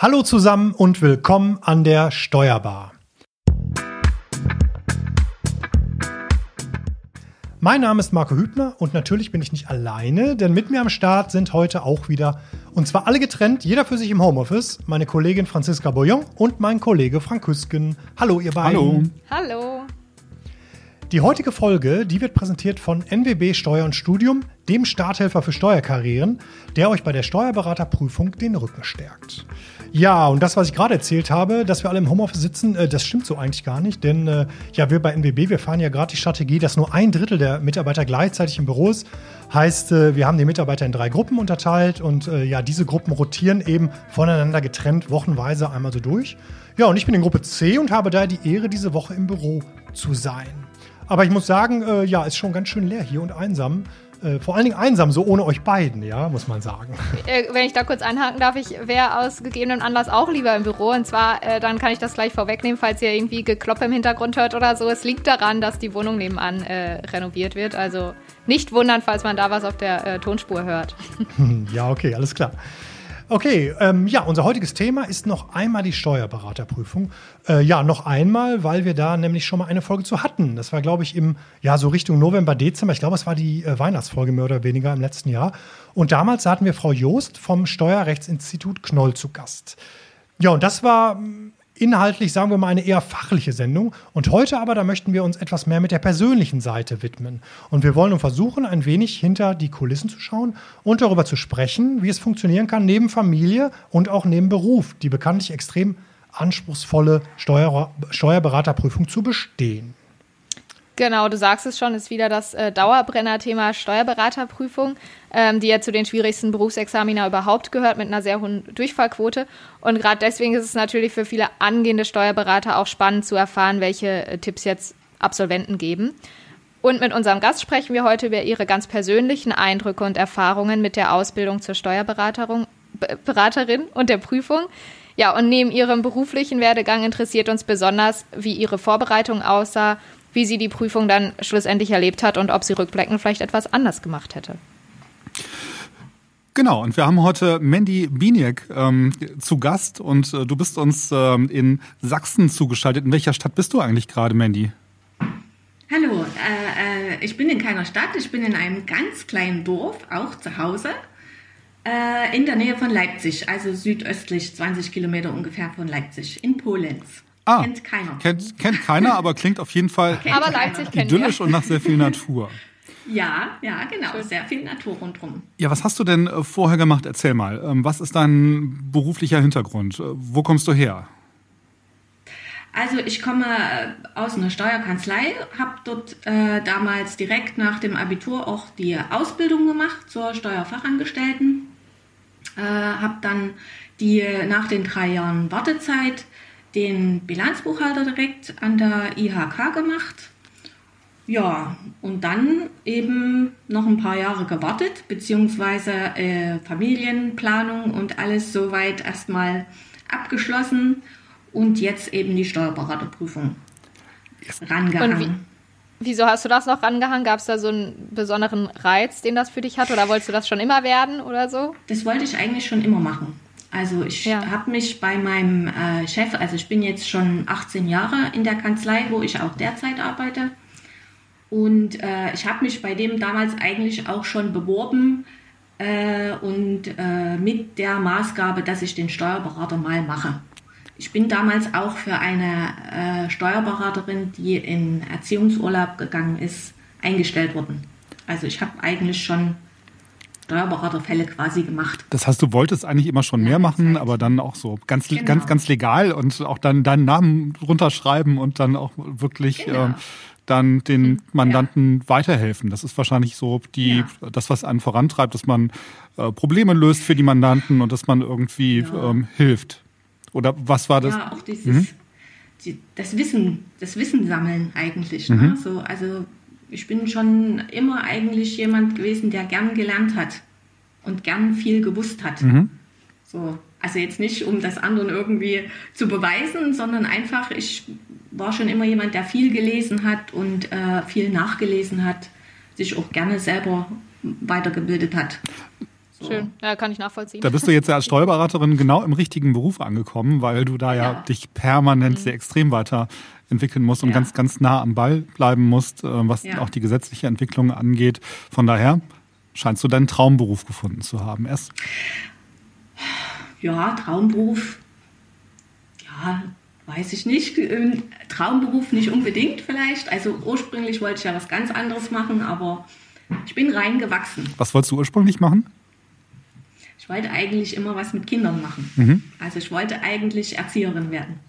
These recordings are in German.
Hallo zusammen und willkommen an der Steuerbar. Mein Name ist Marco Hübner und natürlich bin ich nicht alleine, denn mit mir am Start sind heute auch wieder, und zwar alle getrennt, jeder für sich im Homeoffice, meine Kollegin Franziska Boyon und mein Kollege Frank Küsken. Hallo ihr beiden. Hallo. Hallo. Die heutige Folge, die wird präsentiert von NWB Steuer und Studium, dem Starthelfer für Steuerkarrieren, der euch bei der Steuerberaterprüfung den Rücken stärkt. Ja, und das, was ich gerade erzählt habe, dass wir alle im Homeoffice sitzen, äh, das stimmt so eigentlich gar nicht. Denn äh, ja, wir bei NWB, wir fahren ja gerade die Strategie, dass nur ein Drittel der Mitarbeiter gleichzeitig im Büro ist. Heißt, äh, wir haben die Mitarbeiter in drei Gruppen unterteilt und ja, diese Gruppen rotieren eben voneinander getrennt wochenweise einmal so durch. Ja, und ich bin in Gruppe C und habe daher die Ehre, diese Woche im Büro zu sein. Aber ich muss sagen, ja, ist schon ganz schön leer hier und einsam. Äh, vor allen Dingen einsam, so ohne euch beiden, ja, muss man sagen. Äh, wenn ich da kurz einhaken darf, ich wäre aus gegebenem Anlass auch lieber im Büro. Und zwar, äh, dann kann ich das gleich vorwegnehmen, falls ihr irgendwie Gekloppe im Hintergrund hört oder so. Es liegt daran, dass die Wohnung nebenan äh, renoviert wird. Also nicht wundern, falls man da was auf der äh, Tonspur hört. ja, okay, alles klar. Okay, ähm, ja, unser heutiges Thema ist noch einmal die Steuerberaterprüfung. Äh, ja, noch einmal, weil wir da nämlich schon mal eine Folge zu hatten. Das war, glaube ich, im, ja, so Richtung November, Dezember. Ich glaube, es war die äh, Weihnachtsfolge mehr oder weniger im letzten Jahr. Und damals hatten wir Frau Joost vom Steuerrechtsinstitut Knoll zu Gast. Ja, und das war inhaltlich, sagen wir mal, eine eher fachliche Sendung. Und heute aber, da möchten wir uns etwas mehr mit der persönlichen Seite widmen. Und wir wollen nun versuchen, ein wenig hinter die Kulissen zu schauen und darüber zu sprechen, wie es funktionieren kann, neben Familie und auch neben Beruf, die bekanntlich extrem anspruchsvolle Steuer Steuerberaterprüfung zu bestehen. Genau, du sagst es schon, ist wieder das äh, Dauerbrenner-Thema Steuerberaterprüfung, ähm, die ja zu den schwierigsten Berufsexamina überhaupt gehört, mit einer sehr hohen Durchfallquote. Und gerade deswegen ist es natürlich für viele angehende Steuerberater auch spannend zu erfahren, welche äh, Tipps jetzt Absolventen geben. Und mit unserem Gast sprechen wir heute über ihre ganz persönlichen Eindrücke und Erfahrungen mit der Ausbildung zur Steuerberaterin und der Prüfung. Ja, und neben ihrem beruflichen Werdegang interessiert uns besonders, wie ihre Vorbereitung aussah wie sie die Prüfung dann schlussendlich erlebt hat und ob sie rückblickend vielleicht etwas anders gemacht hätte. Genau, und wir haben heute Mandy Bieniek ähm, zu Gast und äh, du bist uns ähm, in Sachsen zugeschaltet. In welcher Stadt bist du eigentlich gerade, Mandy? Hallo, äh, äh, ich bin in keiner Stadt, ich bin in einem ganz kleinen Dorf, auch zu Hause, äh, in der Nähe von Leipzig, also südöstlich 20 Kilometer ungefähr von Leipzig, in Polenz. Ah, kennt keiner. Kennt, kennt keiner, aber klingt auf jeden Fall aber Leipzig idyllisch und nach sehr viel Natur. Ja, ja, genau. Sehr viel Natur rundherum. Ja, was hast du denn äh, vorher gemacht? Erzähl mal. Ähm, was ist dein beruflicher Hintergrund? Äh, wo kommst du her? Also ich komme äh, aus einer Steuerkanzlei, habe dort äh, damals direkt nach dem Abitur auch die Ausbildung gemacht zur Steuerfachangestellten. Äh, habe dann die nach den drei Jahren Wartezeit den Bilanzbuchhalter direkt an der IHK gemacht. Ja, und dann eben noch ein paar Jahre gewartet, beziehungsweise äh, Familienplanung und alles soweit erstmal abgeschlossen und jetzt eben die Steuerberaterprüfung rangehangen. Wie, wieso hast du das noch rangehangen? Gab es da so einen besonderen Reiz, den das für dich hat oder wolltest du das schon immer werden oder so? Das wollte ich eigentlich schon immer machen. Also ich ja. habe mich bei meinem äh, Chef, also ich bin jetzt schon 18 Jahre in der Kanzlei, wo ich auch derzeit arbeite. Und äh, ich habe mich bei dem damals eigentlich auch schon beworben äh, und äh, mit der Maßgabe, dass ich den Steuerberater mal mache. Ich bin damals auch für eine äh, Steuerberaterin, die in Erziehungsurlaub gegangen ist, eingestellt worden. Also ich habe eigentlich schon Steuerberaterfälle quasi gemacht. Das heißt, du wolltest eigentlich immer schon mehr machen, aber dann auch so ganz, genau. ganz, ganz legal und auch dann deinen Namen runterschreiben und dann auch wirklich genau. äh, dann den Mandanten ja. weiterhelfen. Das ist wahrscheinlich so die, ja. das, was einen vorantreibt, dass man äh, Probleme löst für die Mandanten und dass man irgendwie ja. ähm, hilft. Oder was war das? Ja, auch dieses, mhm. die, das Wissen, das Wissen sammeln eigentlich. Ne? Mhm. Ne? So, also ich bin schon immer eigentlich jemand gewesen, der gern gelernt hat und gern viel gewusst hat. Mhm. So, also jetzt nicht, um das anderen irgendwie zu beweisen, sondern einfach, ich war schon immer jemand, der viel gelesen hat und äh, viel nachgelesen hat, sich auch gerne selber weitergebildet hat. So. Schön, ja, kann ich nachvollziehen. Da bist du jetzt ja als Steuerberaterin genau im richtigen Beruf angekommen, weil du da ja, ja dich permanent mhm. sehr extrem weiterentwickeln musst und ja. ganz, ganz nah am Ball bleiben musst, äh, was ja. auch die gesetzliche Entwicklung angeht. Von daher scheinst du deinen Traumberuf gefunden zu haben. Erst ja, Traumberuf, ja, weiß ich nicht. Ähm, Traumberuf nicht unbedingt vielleicht. Also ursprünglich wollte ich ja was ganz anderes machen, aber ich bin reingewachsen. Was wolltest du ursprünglich machen? Ich wollte eigentlich immer was mit Kindern machen. Mhm. Also ich wollte eigentlich Erzieherin werden.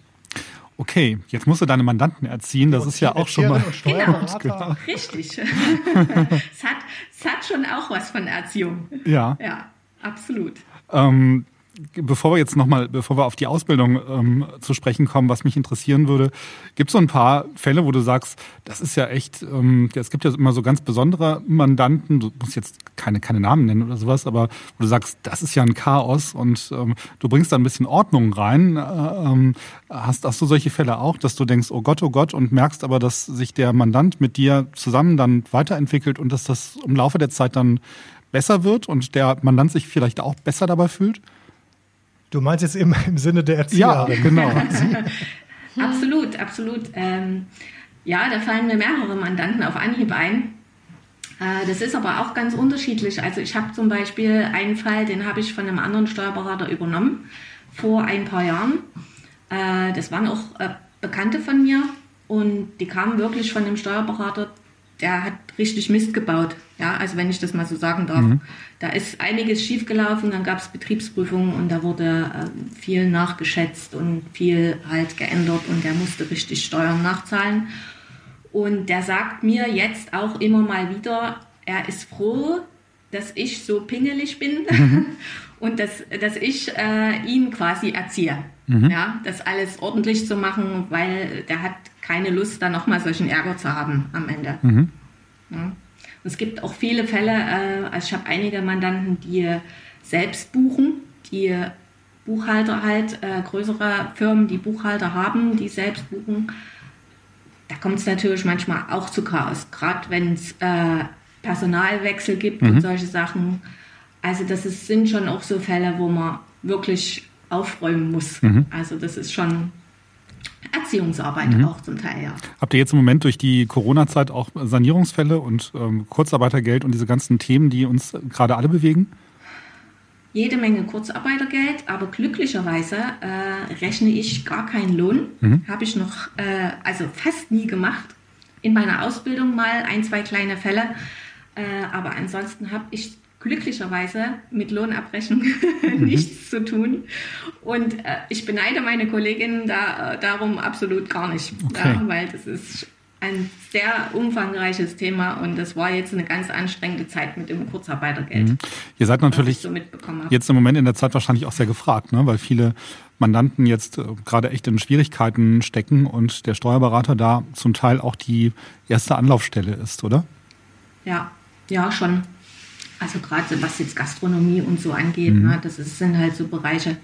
Okay, jetzt musst du deine Mandanten erziehen. Das ist ja auch schon mal. Genau, genau. Richtig. es, hat, es hat schon auch was von Erziehung. Ja. Ja, absolut. Ähm, bevor wir jetzt nochmal, bevor wir auf die Ausbildung ähm, zu sprechen kommen, was mich interessieren würde, gibt es so ein paar Fälle, wo du sagst, das ist ja echt, ähm, es gibt ja immer so ganz besondere Mandanten, du musst jetzt keine, keine Namen nennen oder sowas, aber wo du sagst, das ist ja ein Chaos und ähm, du bringst da ein bisschen Ordnung rein. Äh, ähm, hast, hast du solche Fälle auch, dass du denkst, oh Gott, oh Gott, und merkst aber, dass sich der Mandant mit dir zusammen dann weiterentwickelt und dass das im Laufe der Zeit dann besser wird und der Mandant sich vielleicht auch besser dabei fühlt? Du meinst jetzt im, im Sinne der Erzieherin? Ja, genau. absolut, absolut. Ähm, ja, da fallen mir mehrere Mandanten auf Anhieb ein. Äh, das ist aber auch ganz unterschiedlich. Also ich habe zum Beispiel einen Fall, den habe ich von einem anderen Steuerberater übernommen vor ein paar Jahren. Äh, das waren auch äh, Bekannte von mir und die kamen wirklich von dem Steuerberater, der hat richtig Mist gebaut. Ja, also wenn ich das mal so sagen darf. Mhm. Da ist einiges schiefgelaufen, dann gab es Betriebsprüfungen und da wurde äh, viel nachgeschätzt und viel halt geändert und der musste richtig Steuern nachzahlen. Und der sagt mir jetzt auch immer mal wieder, er ist froh, dass ich so pingelig bin mhm. und dass, dass ich äh, ihn quasi erziehe. Mhm. Ja, das alles ordentlich zu machen, weil der hat keine Lust, da nochmal solchen Ärger zu haben am Ende. Mhm. Ja. Es gibt auch viele Fälle, äh, also ich habe einige Mandanten, die selbst buchen, die Buchhalter halt, äh, größere Firmen, die Buchhalter haben, die selbst buchen. Da kommt es natürlich manchmal auch zu Chaos, gerade wenn es äh, Personalwechsel gibt mhm. und solche Sachen. Also das ist, sind schon auch so Fälle, wo man wirklich aufräumen muss. Mhm. Also das ist schon Erziehungsarbeit mhm. auch zum Teil, ja. Habt ihr jetzt im Moment durch die Corona-Zeit auch Sanierungsfälle und ähm, Kurzarbeitergeld und diese ganzen Themen, die uns gerade alle bewegen? Jede Menge Kurzarbeitergeld, aber glücklicherweise äh, rechne ich gar keinen Lohn. Mhm. Habe ich noch, äh, also fast nie gemacht. In meiner Ausbildung mal ein, zwei kleine Fälle. Äh, aber ansonsten habe ich glücklicherweise mit Lohnabrechnung mhm. nichts zu tun. Und äh, ich beneide meine Kolleginnen da, äh, darum absolut gar nicht, okay. ja, weil das ist ein sehr umfangreiches Thema und das war jetzt eine ganz anstrengende Zeit mit dem Kurzarbeitergeld. Mhm. Ihr seid natürlich so jetzt im Moment in der Zeit wahrscheinlich auch sehr gefragt, ne? weil viele Mandanten jetzt äh, gerade echt in Schwierigkeiten stecken und der Steuerberater da zum Teil auch die erste Anlaufstelle ist, oder? Ja, ja, schon. Also gerade was jetzt Gastronomie und so angeht, mhm. ne, das ist, sind halt so Bereiche,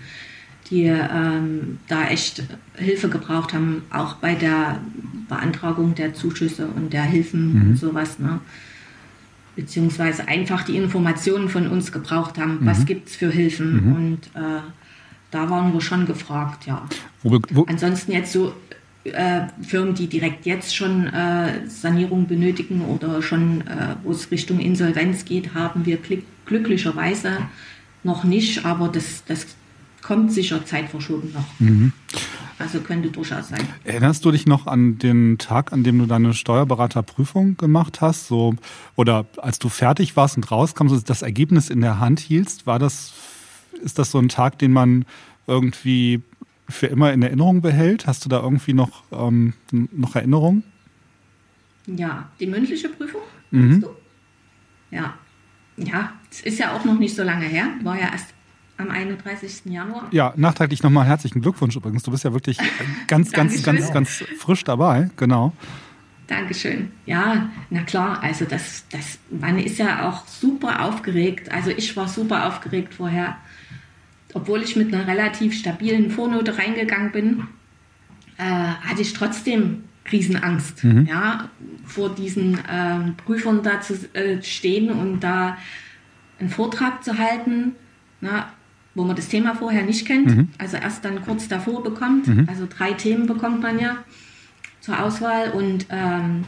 die ähm, da echt Hilfe gebraucht haben, auch bei der Beantragung der Zuschüsse und der Hilfen mhm. und sowas. Ne? Beziehungsweise einfach die Informationen von uns gebraucht haben, mhm. was gibt es für Hilfen. Mhm. Und äh, da waren wir schon gefragt, ja. Wo, wo Ansonsten jetzt so äh, Firmen, die direkt jetzt schon äh, Sanierung benötigen oder schon, äh, wo es Richtung Insolvenz geht, haben wir glücklicherweise noch nicht, aber das, das kommt sicher zeitverschoben noch. Mhm. Also könnte durchaus sein. Erinnerst du dich noch an den Tag, an dem du deine Steuerberaterprüfung gemacht hast? So, oder als du fertig warst und rauskommst und das Ergebnis in der Hand hielst, war das, ist das so ein Tag, den man irgendwie für immer in Erinnerung behält? Hast du da irgendwie noch, ähm, noch Erinnerungen? Ja, die mündliche Prüfung? Mhm. Ja. Ja, es ist ja auch noch nicht so lange her. War ja erst am 31. Januar. Ja, nachträglich nochmal herzlichen Glückwunsch übrigens. Du bist ja wirklich ganz, ganz, ganz, ganz frisch dabei. Genau. Dankeschön. Ja, na klar, also das, das, man ist ja auch super aufgeregt. Also ich war super aufgeregt vorher obwohl ich mit einer relativ stabilen Vornote reingegangen bin, äh, hatte ich trotzdem Riesenangst, mhm. ja, vor diesen äh, Prüfern da zu äh, stehen und da einen Vortrag zu halten, na, wo man das Thema vorher nicht kennt, mhm. also erst dann kurz davor bekommt. Mhm. Also drei Themen bekommt man ja zur Auswahl. Und ähm,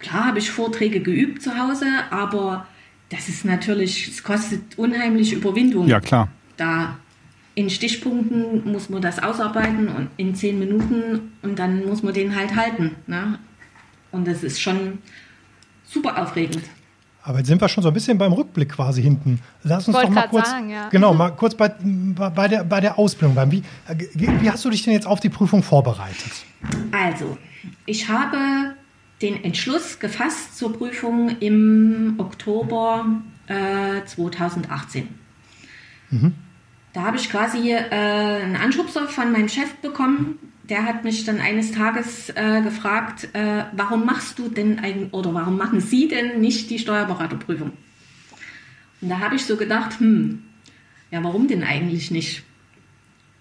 klar habe ich Vorträge geübt zu Hause, aber das ist natürlich, es kostet unheimlich Überwindung. Ja, klar. Da in Stichpunkten muss man das ausarbeiten und in zehn Minuten und dann muss man den halt halten. Ne? Und das ist schon super aufregend. Aber jetzt sind wir schon so ein bisschen beim Rückblick quasi hinten. Lass uns doch mal kurz, sagen, ja. genau, mal kurz bei, bei, der, bei der Ausbildung bleiben. Wie, wie hast du dich denn jetzt auf die Prüfung vorbereitet? Also, ich habe den Entschluss gefasst zur Prüfung im Oktober äh, 2018. Mhm. Da habe ich quasi äh, einen Anschubser von meinem Chef bekommen. Der hat mich dann eines Tages äh, gefragt, äh, warum machst du denn ein, oder warum machen Sie denn nicht die Steuerberaterprüfung? Und da habe ich so gedacht, hm, ja, warum denn eigentlich nicht?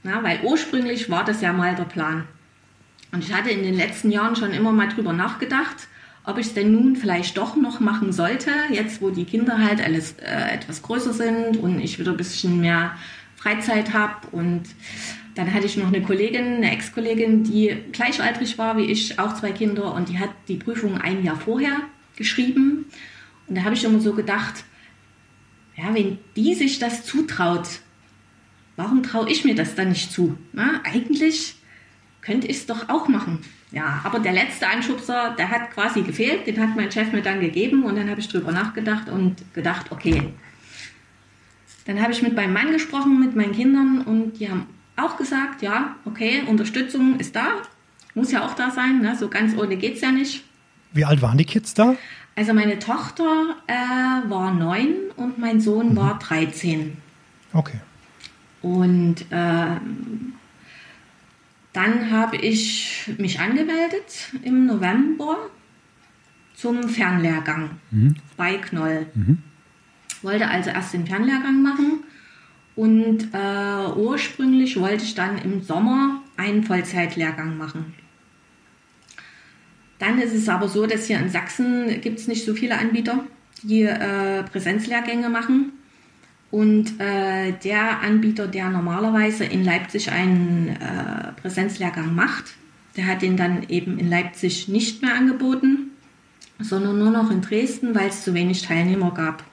Na, weil ursprünglich war das ja mal der Plan. Und ich hatte in den letzten Jahren schon immer mal drüber nachgedacht, ob ich es denn nun vielleicht doch noch machen sollte, jetzt wo die Kinder halt alles äh, etwas größer sind und ich wieder ein bisschen mehr Freizeit habe. Und dann hatte ich noch eine Kollegin, eine Ex-Kollegin, die gleichaltrig war wie ich, auch zwei Kinder und die hat die Prüfung ein Jahr vorher geschrieben. Und da habe ich immer so gedacht, ja, wenn die sich das zutraut, warum traue ich mir das dann nicht zu? Na, eigentlich könnte ich es doch auch machen. Ja, aber der letzte Anschubser, der hat quasi gefehlt, den hat mein Chef mir dann gegeben und dann habe ich drüber nachgedacht und gedacht, okay. Dann habe ich mit meinem Mann gesprochen, mit meinen Kindern und die haben auch gesagt, ja, okay, Unterstützung ist da, muss ja auch da sein, ne? so ganz ohne geht es ja nicht. Wie alt waren die Kids da? Also meine Tochter äh, war neun und mein Sohn mhm. war 13. Okay. Und äh, dann habe ich mich angemeldet im November zum Fernlehrgang mhm. bei Knoll. Mhm. Wollte also erst den Fernlehrgang machen und äh, ursprünglich wollte ich dann im Sommer einen Vollzeitlehrgang machen. Dann ist es aber so, dass hier in Sachsen gibt es nicht so viele Anbieter, die äh, Präsenzlehrgänge machen. Und äh, der Anbieter, der normalerweise in Leipzig einen äh, Präsenzlehrgang macht, der hat den dann eben in Leipzig nicht mehr angeboten, sondern nur noch in Dresden, weil es zu wenig Teilnehmer gab.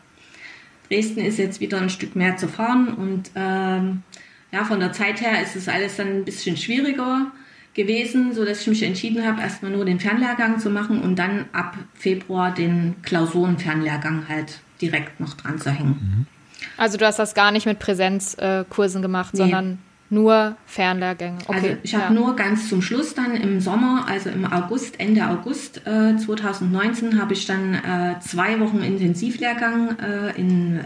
Dresden ist jetzt wieder ein Stück mehr zu fahren und ähm, ja, von der Zeit her ist es alles dann ein bisschen schwieriger gewesen, so dass ich mich entschieden habe, erstmal nur den Fernlehrgang zu machen und dann ab Februar den Klausurenfernlehrgang halt direkt noch dran zu hängen. Mhm. Also du hast das gar nicht mit Präsenzkursen gemacht, nee. sondern nur Fernlehrgänge. Okay, also ich habe ja. nur ganz zum Schluss dann im Sommer, also im August, Ende August äh, 2019, habe ich dann äh, zwei Wochen Intensivlehrgang äh, in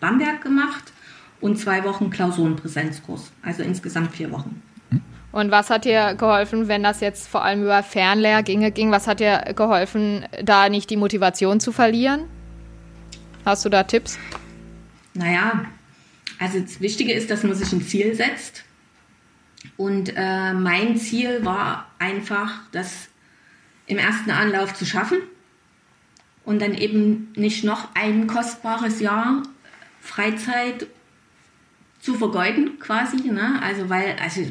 Bamberg gemacht und zwei Wochen Klausurenpräsenzkurs. Also insgesamt vier Wochen. Und was hat dir geholfen, wenn das jetzt vor allem über Fernlehrgänge ging? Was hat dir geholfen, da nicht die Motivation zu verlieren? Hast du da Tipps? Naja, also das Wichtige ist, dass man sich ein Ziel setzt. Und äh, mein Ziel war einfach, das im ersten Anlauf zu schaffen und dann eben nicht noch ein kostbares Jahr Freizeit zu vergeuden quasi. Ne? Also weil, also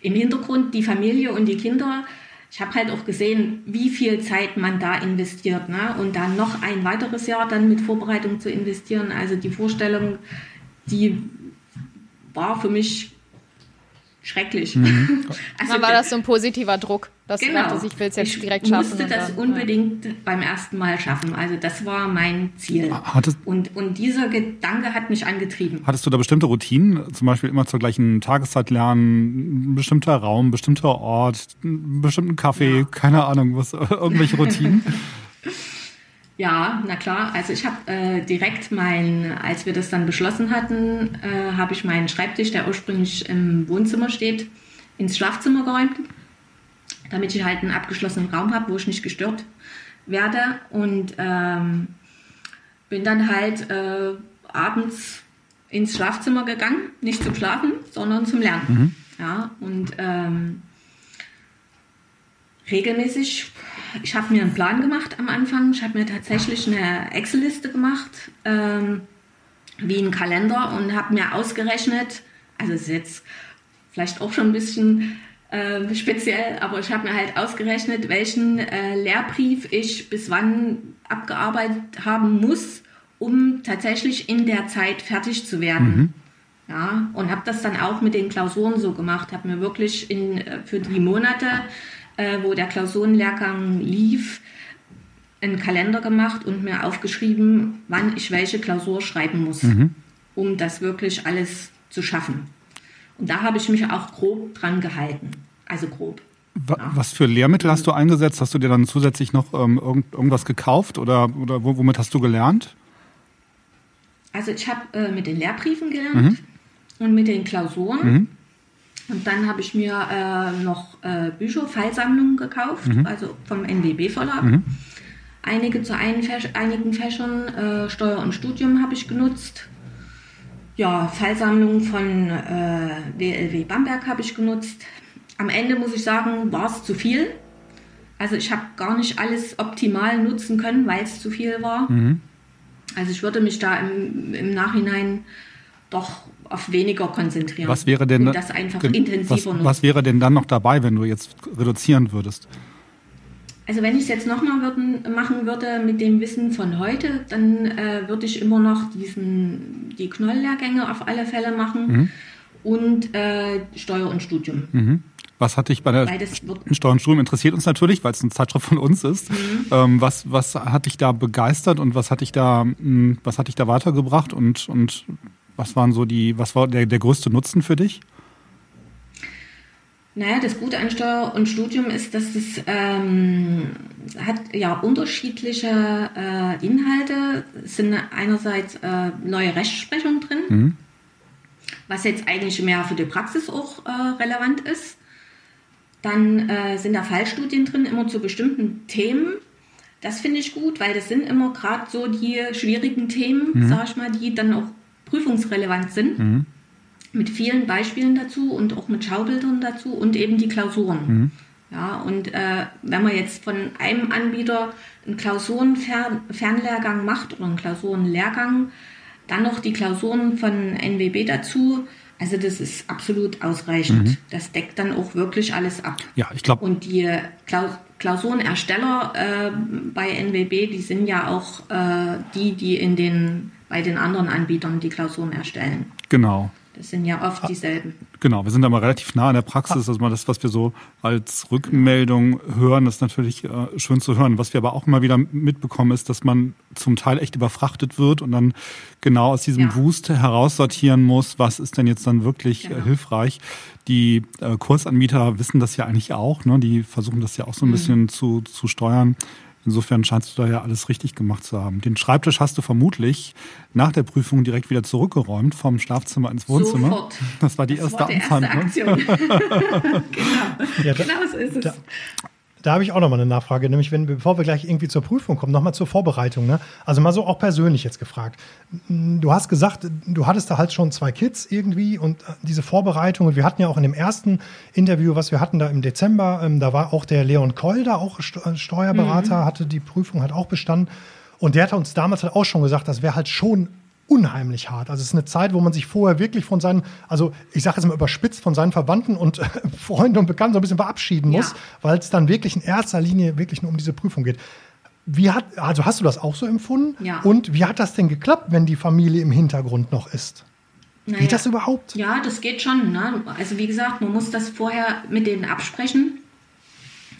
im Hintergrund die Familie und die Kinder, ich habe halt auch gesehen, wie viel Zeit man da investiert. Ne? Und dann noch ein weiteres Jahr dann mit Vorbereitung zu investieren. Also die Vorstellung, die war für mich schrecklich. Mhm. Also, dann war das so ein positiver Druck, dass genau. du dachtest, ich will es jetzt direkt schaffen. Ich musste das dann, unbedingt ja. beim ersten Mal schaffen. Also das war mein Ziel. Hattest, und, und dieser Gedanke hat mich angetrieben. Hattest du da bestimmte Routinen? Zum Beispiel immer zur gleichen Tageszeit lernen, ein bestimmter Raum, ein bestimmter Ort, einen bestimmten Kaffee, ja. keine Ahnung, was, irgendwelche Routinen? Ja, na klar. Also ich habe äh, direkt mein, als wir das dann beschlossen hatten, äh, habe ich meinen Schreibtisch, der ursprünglich im Wohnzimmer steht, ins Schlafzimmer geräumt, damit ich halt einen abgeschlossenen Raum habe, wo ich nicht gestört werde. Und ähm, bin dann halt äh, abends ins Schlafzimmer gegangen, nicht zum Schlafen, sondern zum Lernen. Mhm. Ja, und ähm, regelmäßig ich habe mir einen Plan gemacht am Anfang. Ich habe mir tatsächlich eine Excel-Liste gemacht, ähm, wie ein Kalender und habe mir ausgerechnet, also ist jetzt vielleicht auch schon ein bisschen äh, speziell, aber ich habe mir halt ausgerechnet, welchen äh, Lehrbrief ich bis wann abgearbeitet haben muss, um tatsächlich in der Zeit fertig zu werden. Mhm. Ja, und habe das dann auch mit den Klausuren so gemacht, habe mir wirklich in, äh, für die Monate, äh, wo der Klausurenlehrgang lief, einen Kalender gemacht und mir aufgeschrieben, wann ich welche Klausur schreiben muss, mhm. um das wirklich alles zu schaffen. Und da habe ich mich auch grob dran gehalten. Also grob. Ja. Was für Lehrmittel hast du eingesetzt? Hast du dir dann zusätzlich noch ähm, irgend, irgendwas gekauft oder, oder womit hast du gelernt? Also ich habe äh, mit den Lehrbriefen gelernt mhm. und mit den Klausuren. Mhm. Und dann habe ich mir äh, noch äh, Bücher, Fallsammlungen gekauft, mhm. also vom NWB Verlag. Mhm. Einige zu ein, einigen Fächern, äh, Steuer und Studium habe ich genutzt ja, Fallsammlung von äh, WLW Bamberg habe ich genutzt. Am Ende muss ich sagen, war es zu viel. Also ich habe gar nicht alles optimal nutzen können, weil es zu viel war. Mhm. Also ich würde mich da im, im Nachhinein doch auf weniger konzentrieren. Was wäre denn und das einfach intensiver was, was wäre denn dann noch dabei, wenn du jetzt reduzieren würdest? Also wenn ich es jetzt nochmal machen würde mit dem Wissen von heute, dann äh, würde ich immer noch diesen, die Knolllehrgänge auf alle Fälle machen mhm. und äh, Steuer und Studium. Mhm. Was hat dich bei der Steuer und Studium interessiert uns natürlich, weil es eine Zeitschrift von uns ist. Mhm. Ähm, was, was hat dich da begeistert und was hat dich da, hm, was hat dich da weitergebracht und, und was waren so die, was war der, der größte Nutzen für dich? Naja, das Gute an Steuer und Studium ist, dass es ähm, hat ja unterschiedliche äh, Inhalte. Es sind einerseits äh, neue Rechtsprechung drin, mhm. was jetzt eigentlich mehr für die Praxis auch äh, relevant ist. Dann äh, sind da Fallstudien drin, immer zu bestimmten Themen. Das finde ich gut, weil das sind immer gerade so die schwierigen Themen, mhm. sag ich mal, die dann auch prüfungsrelevant sind. Mhm mit vielen Beispielen dazu und auch mit Schaubildern dazu und eben die Klausuren. Mhm. Ja, und äh, wenn man jetzt von einem Anbieter einen Klausurenfernlehrgang macht oder einen Klausurenlehrgang, dann noch die Klausuren von NWB dazu, also das ist absolut ausreichend. Mhm. Das deckt dann auch wirklich alles ab. Ja, ich glaube. Und die Klaus Klausurenersteller äh, bei NWB, die sind ja auch äh, die, die in den, bei den anderen Anbietern die Klausuren erstellen. Genau. Das sind ja oft dieselben. Genau, wir sind da mal relativ nah an der Praxis. Also mal das, was wir so als Rückmeldung hören, ist natürlich äh, schön zu hören. Was wir aber auch immer wieder mitbekommen, ist, dass man zum Teil echt überfrachtet wird und dann genau aus diesem ja. Wust heraussortieren muss, was ist denn jetzt dann wirklich äh, genau. äh, hilfreich. Die äh, Kursanbieter wissen das ja eigentlich auch. Ne? Die versuchen das ja auch so ein mhm. bisschen zu, zu steuern. Insofern scheinst du da ja alles richtig gemacht zu haben. Den Schreibtisch hast du vermutlich nach der Prüfung direkt wieder zurückgeräumt vom Schlafzimmer ins Wohnzimmer. Sofort. Das war die das erste, war die erste Aktion. genau. Ja, da, genau so ist es. Da, da habe ich auch noch mal eine Nachfrage, nämlich wenn, bevor wir gleich irgendwie zur Prüfung kommen, noch mal zur Vorbereitung. Ne? Also mal so auch persönlich jetzt gefragt. Du hast gesagt, du hattest da halt schon zwei Kids irgendwie und äh, diese Vorbereitung. Und wir hatten ja auch in dem ersten Interview, was wir hatten da im Dezember, ähm, da war auch der Leon Keul da, auch äh, Steuerberater, mhm. hatte die Prüfung halt auch bestanden. Und der hat uns damals halt auch schon gesagt, das wäre halt schon unheimlich hart. Also es ist eine Zeit, wo man sich vorher wirklich von seinen, also ich sage jetzt mal überspitzt, von seinen Verwandten und äh, Freunden und Bekannten so ein bisschen verabschieden muss, ja. weil es dann wirklich in erster Linie wirklich nur um diese Prüfung geht. Wie hat, also hast du das auch so empfunden? Ja. Und wie hat das denn geklappt, wenn die Familie im Hintergrund noch ist? Naja, geht das überhaupt? Ja, das geht schon. Ne? Also wie gesagt, man muss das vorher mit denen absprechen.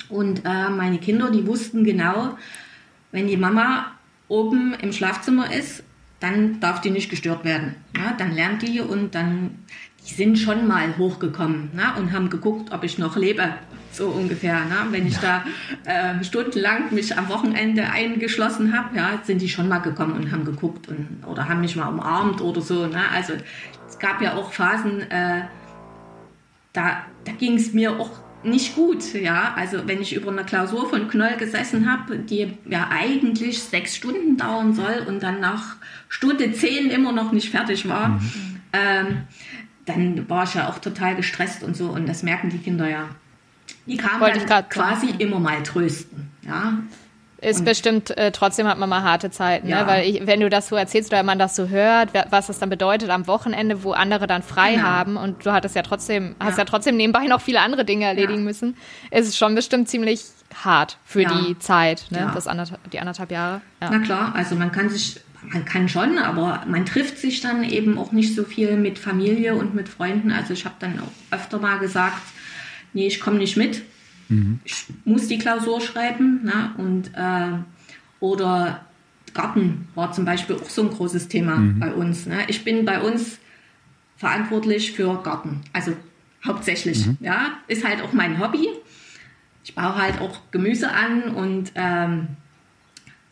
Und äh, meine Kinder, die wussten genau, wenn die Mama oben im Schlafzimmer ist, dann darf die nicht gestört werden. Ja, dann lernt die und dann, die sind schon mal hochgekommen ne, und haben geguckt, ob ich noch lebe, so ungefähr. Ne? Wenn ich da äh, stundenlang mich am Wochenende eingeschlossen habe, ja, sind die schon mal gekommen und haben geguckt und, oder haben mich mal umarmt oder so. Ne? Also es gab ja auch Phasen, äh, da, da ging es mir auch nicht gut, ja. Also wenn ich über eine Klausur von Knoll gesessen habe, die ja eigentlich sechs Stunden dauern soll und dann nach Stunde zehn immer noch nicht fertig war, mhm. ähm, dann war ich ja auch total gestresst und so und das merken die Kinder ja. Die kamen dann quasi immer mal trösten, ja. Ist bestimmt, äh, trotzdem hat man mal harte Zeiten, ne? ja. ne? weil ich, wenn du das so erzählst oder man das so hört, was das dann bedeutet am Wochenende, wo andere dann frei genau. haben und du hattest ja trotzdem, ja. hast ja trotzdem nebenbei noch viele andere Dinge erledigen ja. müssen, ist es schon bestimmt ziemlich hart für die Zeit, ne? das anderthalb, die anderthalb Jahre. Na klar, also man kann sich, man kann schon, aber man trifft sich dann eben auch nicht so viel mit Familie und mit Freunden. Also ich habe dann auch öfter mal gesagt, nee, ich komme nicht mit Mhm. Ich muss die Klausur schreiben. Ne? Und, äh, oder Garten war zum Beispiel auch so ein großes Thema mhm. bei uns. Ne? Ich bin bei uns verantwortlich für Garten. Also hauptsächlich. Mhm. Ja, ist halt auch mein Hobby. Ich baue halt auch Gemüse an und ähm,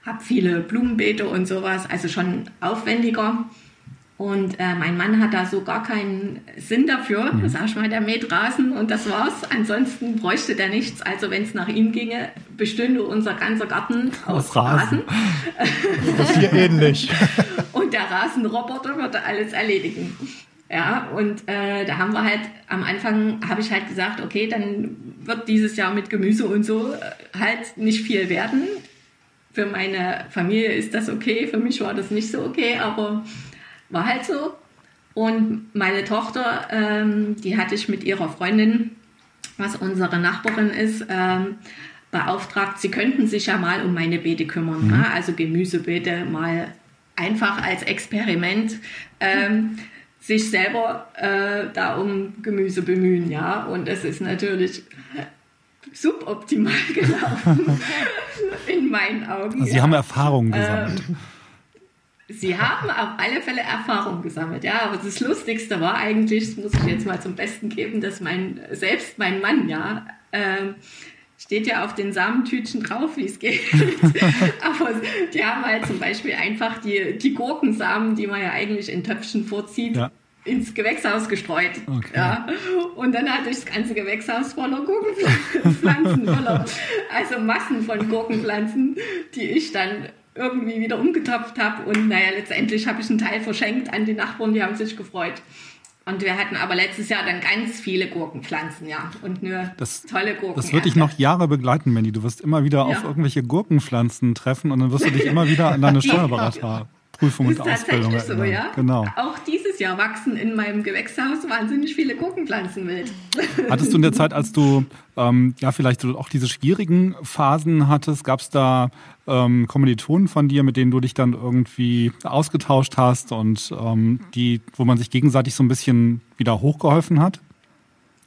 habe viele Blumenbeete und sowas, also schon aufwendiger. Und äh, mein Mann hat da so gar keinen Sinn dafür. Mhm. Sag mal, der mäht Rasen und das war's. Ansonsten bräuchte der nichts. Also wenn es nach ihm ginge, bestünde unser ganzer Garten aus, aus Rasen. Rasen. Das ist hier ähnlich. und der Rasenroboter würde alles erledigen. Ja, und äh, da haben wir halt, am Anfang habe ich halt gesagt, okay, dann wird dieses Jahr mit Gemüse und so äh, halt nicht viel werden. Für meine Familie ist das okay, für mich war das nicht so okay, aber war halt so. Und meine Tochter, ähm, die hatte ich mit ihrer Freundin, was unsere Nachbarin ist, ähm, beauftragt, sie könnten sich ja mal um meine Beete kümmern. Mhm. Ne? Also Gemüsebeete mal einfach als Experiment ähm, sich selber äh, da um Gemüse bemühen. Ja? Und es ist natürlich suboptimal gelaufen in meinen Augen. Also Sie ja. haben Erfahrungen gesammelt. Ähm, Sie haben auf alle Fälle Erfahrung gesammelt, ja. Aber das Lustigste war eigentlich, das muss ich jetzt mal zum Besten geben, dass mein, selbst mein Mann, ja, äh, steht ja auf den Samentütchen drauf, wie es geht. Aber die haben halt zum Beispiel einfach die, die Gurkensamen, die man ja eigentlich in Töpfchen vorzieht, ja. ins Gewächshaus gestreut. Okay. Ja. Und dann hatte ich das ganze Gewächshaus voller Gurkenpflanzen, voller, also Massen von Gurkenpflanzen, die ich dann irgendwie wieder umgetopft habe. Und naja, letztendlich habe ich einen Teil verschenkt an die Nachbarn, die haben sich gefreut. Und wir hatten aber letztes Jahr dann ganz viele Gurkenpflanzen, ja. Und nur das, tolle Gurken. Das wird dich noch Jahre begleiten, Mandy. Du wirst immer wieder ja. auf irgendwelche Gurkenpflanzen treffen und dann wirst du dich immer wieder an deine Steuerberater Prüfung und Ausbildung erinnern. So, ja? Genau. Auch dieses Jahr wachsen in meinem Gewächshaus wahnsinnig viele Gurkenpflanzen wild. Hattest du in der Zeit, als du ähm, ja vielleicht auch diese schwierigen Phasen hattest, gab es da ähm, Kommilitonen von dir, mit denen du dich dann irgendwie ausgetauscht hast und ähm, die, wo man sich gegenseitig so ein bisschen wieder hochgeholfen hat?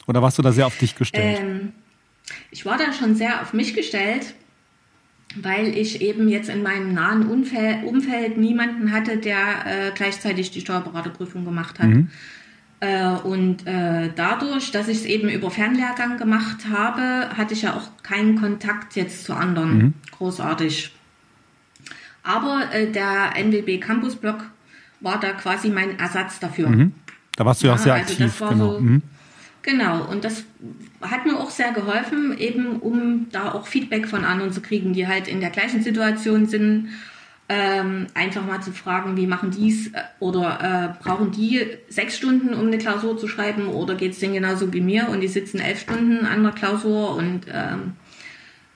Oder warst du da sehr auf dich gestellt? Ähm, ich war da schon sehr auf mich gestellt weil ich eben jetzt in meinem nahen Umfeld, Umfeld niemanden hatte, der äh, gleichzeitig die Steuerberaterprüfung gemacht hat. Mhm. Äh, und äh, dadurch, dass ich es eben über Fernlehrgang gemacht habe, hatte ich ja auch keinen Kontakt jetzt zu anderen. Mhm. Großartig. Aber äh, der NWB Campus Blog war da quasi mein Ersatz dafür. Mhm. Da warst du ja auch sehr also aktiv. genau. So, mhm. Genau, und das hat mir auch sehr geholfen, eben um da auch Feedback von anderen zu kriegen, die halt in der gleichen Situation sind. Ähm, einfach mal zu fragen, wie machen die es äh, oder äh, brauchen die sechs Stunden, um eine Klausur zu schreiben oder geht es denen genauso wie mir und die sitzen elf Stunden an der Klausur und ähm,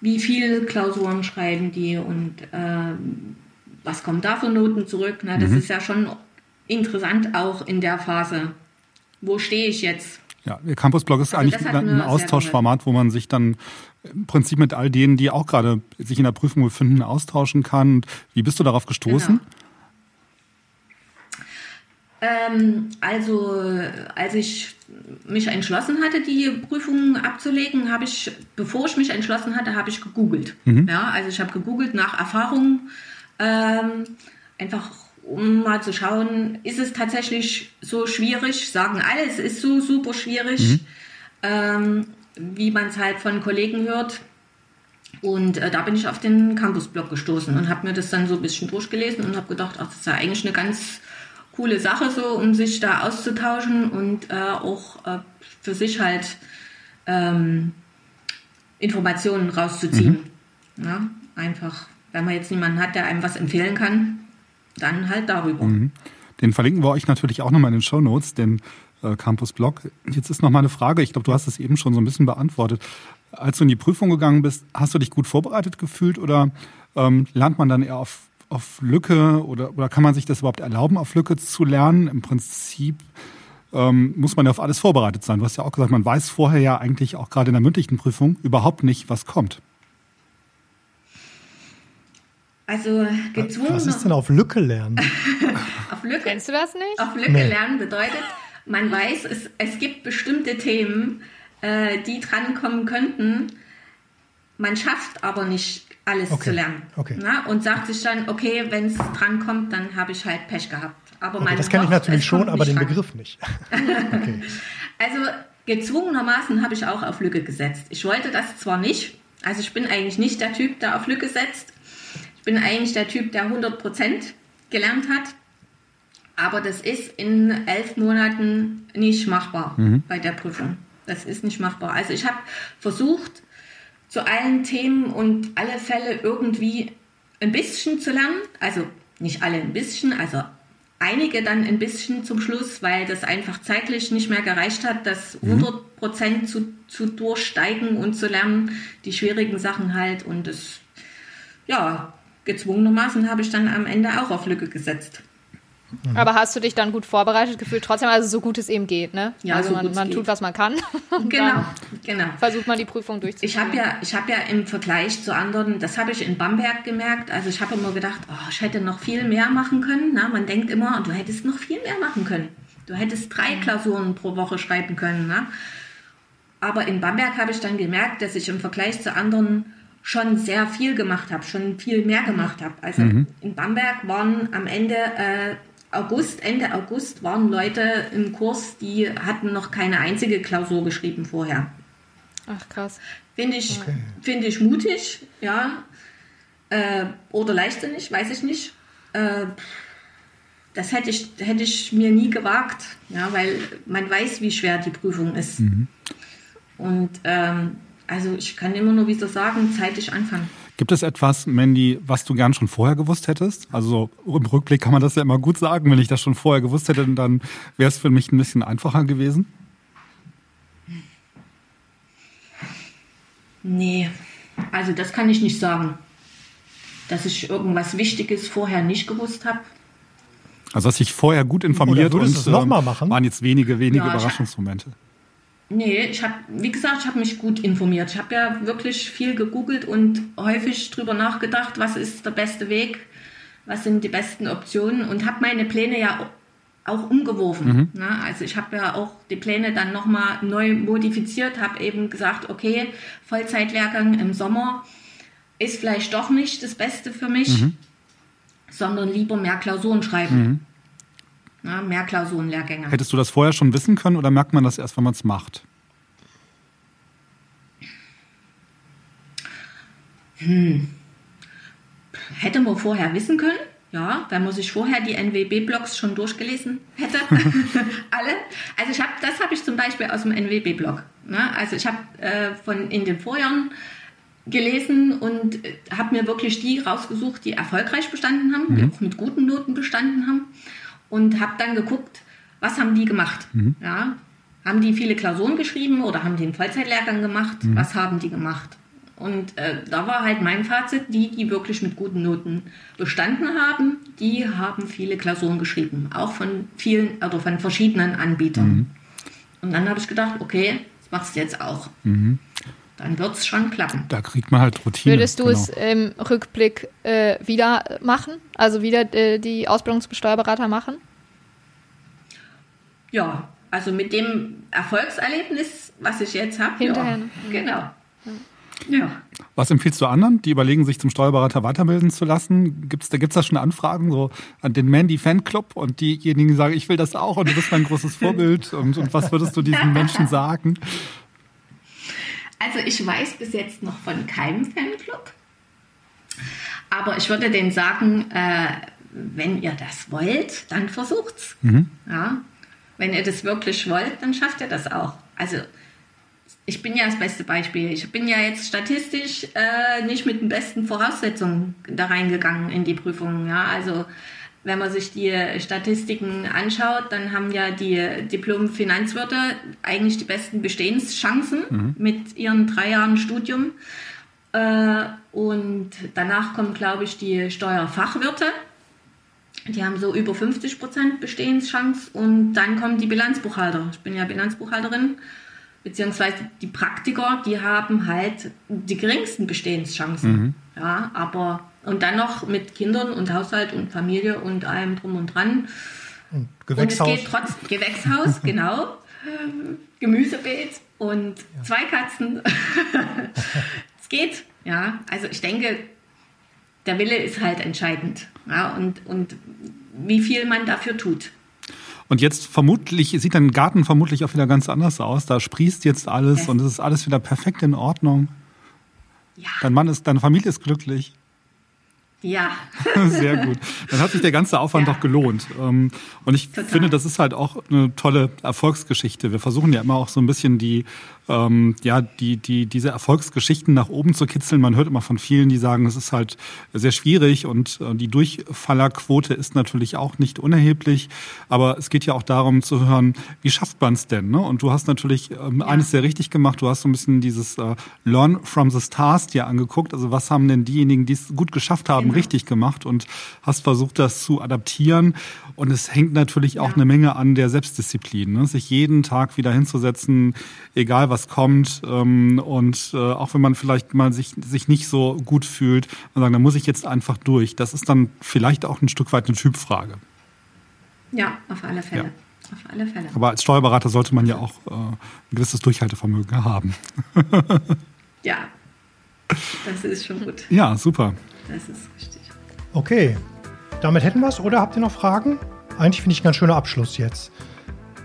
wie viele Klausuren schreiben die und ähm, was kommen da für Noten zurück. Na, das mhm. ist ja schon interessant auch in der Phase. Wo stehe ich jetzt? Ja, der Campus-Blog ist also eigentlich ein Austauschformat, wo man sich dann im Prinzip mit all denen, die auch gerade sich in der Prüfung befinden, austauschen kann. Wie bist du darauf gestoßen? Genau. Ähm, also, als ich mich entschlossen hatte, die Prüfung abzulegen, habe ich, bevor ich mich entschlossen hatte, habe ich gegoogelt. Mhm. Ja, also ich habe gegoogelt nach Erfahrungen, ähm, einfach um mal zu schauen, ist es tatsächlich so schwierig? Sagen alle, es ist so super schwierig, mhm. ähm, wie man es halt von Kollegen hört. Und äh, da bin ich auf den Campus-Blog gestoßen und habe mir das dann so ein bisschen durchgelesen und habe gedacht, ach, das ist ja eigentlich eine ganz coole Sache so, um sich da auszutauschen und äh, auch äh, für sich halt ähm, Informationen rauszuziehen. Mhm. Ja, einfach, wenn man jetzt niemanden hat, der einem was empfehlen kann, dann halt darüber. Mhm. Den verlinken wir euch natürlich auch nochmal in den Show Notes, den äh, Campus Blog. Jetzt ist noch mal eine Frage, ich glaube, du hast es eben schon so ein bisschen beantwortet. Als du in die Prüfung gegangen bist, hast du dich gut vorbereitet gefühlt oder Ähm, lernt man dann eher auf, auf Lücke oder, oder kann man sich das überhaupt erlauben, auf Lücke zu lernen? Im Prinzip ähm, muss man ja auf alles vorbereitet sein. Du hast ja auch gesagt, man weiß vorher ja eigentlich auch gerade in der mündlichen Prüfung überhaupt nicht, was kommt. Also gezwungen. Was ist denn auf Lücke lernen? auf Lücke. Kennst du das nicht? Auf Lücke nee. lernen bedeutet, man weiß, es, es gibt bestimmte Themen, äh, die drankommen könnten. Man schafft aber nicht alles okay. zu lernen. Okay. Na? Und sagt sich dann, okay, wenn es drankommt, dann habe ich halt Pech gehabt. Aber okay, das kenne ich natürlich schon, aber den dran. Begriff nicht. okay. Also gezwungenermaßen habe ich auch auf Lücke gesetzt. Ich wollte das zwar nicht, also ich bin eigentlich nicht der Typ, der auf Lücke setzt. Ich bin eigentlich der Typ, der 100% gelernt hat. Aber das ist in elf Monaten nicht machbar mhm. bei der Prüfung. Das ist nicht machbar. Also ich habe versucht, zu allen Themen und alle Fälle irgendwie ein bisschen zu lernen. Also nicht alle ein bisschen, also einige dann ein bisschen zum Schluss, weil das einfach zeitlich nicht mehr gereicht hat, das 100 mhm. Prozent zu, zu durchsteigen und zu lernen, die schwierigen Sachen halt. Und das, ja, gezwungenermaßen habe ich dann am Ende auch auf Lücke gesetzt. Mhm. Aber hast du dich dann gut vorbereitet gefühlt? Trotzdem, also so gut es eben geht, ne? Ja, also so man, man tut, was man kann. genau, genau. Versucht man die Prüfung durchzuführen. Ich habe ja, ich habe ja im Vergleich zu anderen, das habe ich in Bamberg gemerkt. Also ich habe immer gedacht, oh, ich hätte noch viel mehr machen können. Na, man denkt immer, du hättest noch viel mehr machen können. Du hättest drei Klausuren pro Woche schreiben können. Na? Aber in Bamberg habe ich dann gemerkt, dass ich im Vergleich zu anderen schon sehr viel gemacht habe, schon viel mehr gemacht habe. Also mhm. in Bamberg waren am Ende äh, August, Ende August waren Leute im Kurs, die hatten noch keine einzige Klausur geschrieben vorher. Ach krass. Finde ich, okay. Find ich mutig, ja. Äh, oder leichtsinnig, weiß ich nicht. Äh, das hätte ich, hätte ich mir nie gewagt, ja, weil man weiß, wie schwer die Prüfung ist. Mhm. Und ähm, also ich kann immer nur wieder sagen, zeitig anfangen. Gibt es etwas, Mandy, was du gern schon vorher gewusst hättest? Also im Rückblick kann man das ja immer gut sagen. Wenn ich das schon vorher gewusst hätte, dann wäre es für mich ein bisschen einfacher gewesen. Nee, also das kann ich nicht sagen. Dass ich irgendwas Wichtiges vorher nicht gewusst habe. Also hast dich vorher gut informiert und ähm, waren jetzt wenige, wenige ja, Überraschungsmomente. Nee, ich habe, wie gesagt, ich habe mich gut informiert. Ich habe ja wirklich viel gegoogelt und häufig drüber nachgedacht, was ist der beste Weg, was sind die besten Optionen und habe meine Pläne ja auch umgeworfen. Mhm. Ne? Also ich habe ja auch die Pläne dann nochmal neu modifiziert, habe eben gesagt, okay, Vollzeitlehrgang im Sommer ist vielleicht doch nicht das Beste für mich, mhm. sondern lieber mehr Klausuren schreiben. Mhm. Ja, mehr Klausurenlehrgänge. Hättest du das vorher schon wissen können oder merkt man das erst, wenn man es macht? Hm. Hätte man vorher wissen können, ja, wenn man sich vorher die NWB-Blogs schon durchgelesen hätte. Alle. Also ich habe, das habe ich zum Beispiel aus dem NWB-Blog. Ne? Also ich habe äh, von in den Vorjahren gelesen und äh, habe mir wirklich die rausgesucht, die erfolgreich bestanden haben, mhm. die auch mit guten Noten bestanden haben und habe dann geguckt, was haben die gemacht? Mhm. Ja, haben die viele Klausuren geschrieben oder haben die einen Vollzeitlehrgang gemacht? Mhm. Was haben die gemacht? Und äh, da war halt mein Fazit, die, die wirklich mit guten Noten bestanden haben, die haben viele Klausuren geschrieben, auch von vielen oder also von verschiedenen Anbietern. Mhm. Und dann habe ich gedacht, okay, das machst du jetzt auch. Dann wird es schon klappen. Da kriegt man halt Routine. Würdest du genau. es im Rückblick äh, wieder machen? Also wieder äh, die Ausbildung zum Steuerberater machen? Ja, also mit dem Erfolgserlebnis, was ich jetzt habe. Hinterher. Ja, ne? genau. Ja. Was empfiehlst du anderen, die überlegen, sich zum Steuerberater weiterbilden zu lassen? Gibt's, da gibt es da schon Anfragen so an den Mandy Fanclub und diejenigen die sagen, ich will das auch und du bist mein großes Vorbild und, und was würdest du diesen Menschen sagen? Also ich weiß bis jetzt noch von keinem Fanclub, aber ich würde denen sagen, äh, wenn ihr das wollt, dann versucht's. Mhm. Ja, wenn ihr das wirklich wollt, dann schafft ihr das auch. Also ich bin ja das beste Beispiel. Ich bin ja jetzt statistisch äh, nicht mit den besten Voraussetzungen da reingegangen in die Prüfung. Ja, also wenn man sich die Statistiken anschaut, dann haben ja die Diplom-Finanzwirte eigentlich die besten Bestehenschancen mhm. mit ihren drei Jahren Studium. Äh, und danach kommen, glaube ich, die Steuerfachwirte. Die haben so über 50 Prozent Bestehenschance. Und dann kommen die Bilanzbuchhalter. Ich bin ja Bilanzbuchhalterin. Beziehungsweise die Praktiker, die haben halt die geringsten Bestehenschancen. Mhm. Ja, aber und dann noch mit Kindern und Haushalt und Familie und allem drum und dran. Und Gewächshaus. Und es geht trotz Gewächshaus, genau. Gemüsebeet und ja. zwei Katzen. es geht, ja. Also ich denke, der Wille ist halt entscheidend. Ja, und, und wie viel man dafür tut. Und jetzt vermutlich sieht dein Garten vermutlich auch wieder ganz anders aus. Da sprießt jetzt alles yes. und es ist alles wieder perfekt in Ordnung. Ja. Dein Mann ist, deine Familie ist glücklich. Ja. Sehr gut. Dann hat sich der ganze Aufwand ja. doch gelohnt. Ähm, und ich Total. finde, das ist halt auch eine tolle Erfolgsgeschichte. Wir versuchen ja immer auch so ein bisschen die ähm, ja, die, die, diese Erfolgsgeschichten nach oben zu kitzeln. Man hört immer von vielen, die sagen, es ist halt sehr schwierig und äh, die Durchfallerquote ist natürlich auch nicht unerheblich. Aber es geht ja auch darum zu hören, wie schafft man es denn? Ne? Und du hast natürlich ähm, ja. eines sehr richtig gemacht. Du hast so ein bisschen dieses äh, Learn from the Stars dir angeguckt. Also was haben denn diejenigen, die es gut geschafft haben, genau. richtig gemacht und hast versucht, das zu adaptieren. Und es hängt natürlich auch ja. eine Menge an der Selbstdisziplin, ne? sich jeden Tag wieder hinzusetzen, egal was kommt. Ähm, und äh, auch wenn man vielleicht mal sich, sich nicht so gut fühlt, und sagen, da muss ich jetzt einfach durch. Das ist dann vielleicht auch ein Stück weit eine Typfrage. Ja, auf alle Fälle. Ja. Auf alle Fälle. Aber als Steuerberater sollte man ja auch äh, ein gewisses Durchhaltevermögen haben. ja, das ist schon gut. Ja, super. Das ist richtig. Okay, damit hätten wir es. Oder habt ihr noch Fragen? Eigentlich finde ich ein ganz schöner Abschluss jetzt.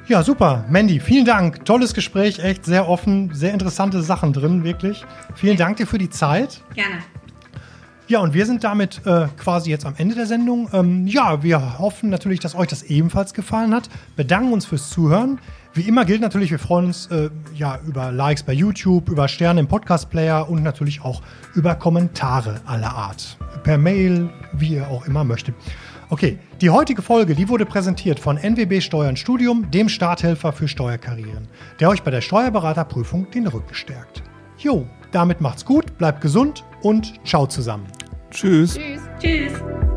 Ja, super. Mandy, vielen Dank. Tolles Gespräch, echt sehr offen, sehr interessante Sachen drin, wirklich. Vielen Dank dir für die Zeit. Gerne. Ja, und wir sind damit äh, quasi jetzt am Ende der Sendung. Ähm, ja, wir hoffen natürlich, dass euch das ebenfalls gefallen hat. Bedanken uns fürs Zuhören. Wie immer gilt natürlich, wir freuen uns äh, ja über Likes bei YouTube, über Sterne im Podcast-Player und natürlich auch über Kommentare aller Art. Per Mail, wie ihr auch immer möchtet. Okay, die heutige Folge, die wurde präsentiert von NWB Steuern Studium, dem Starthelfer für Steuerkarrieren, der euch bei der Steuerberaterprüfung den Rücken stärkt. Jo, damit macht's gut, bleibt gesund und ciao zusammen. Tschüss. Tschüss. Tschüss.